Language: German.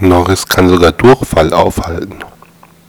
Norris kann sogar Durchfall aufhalten.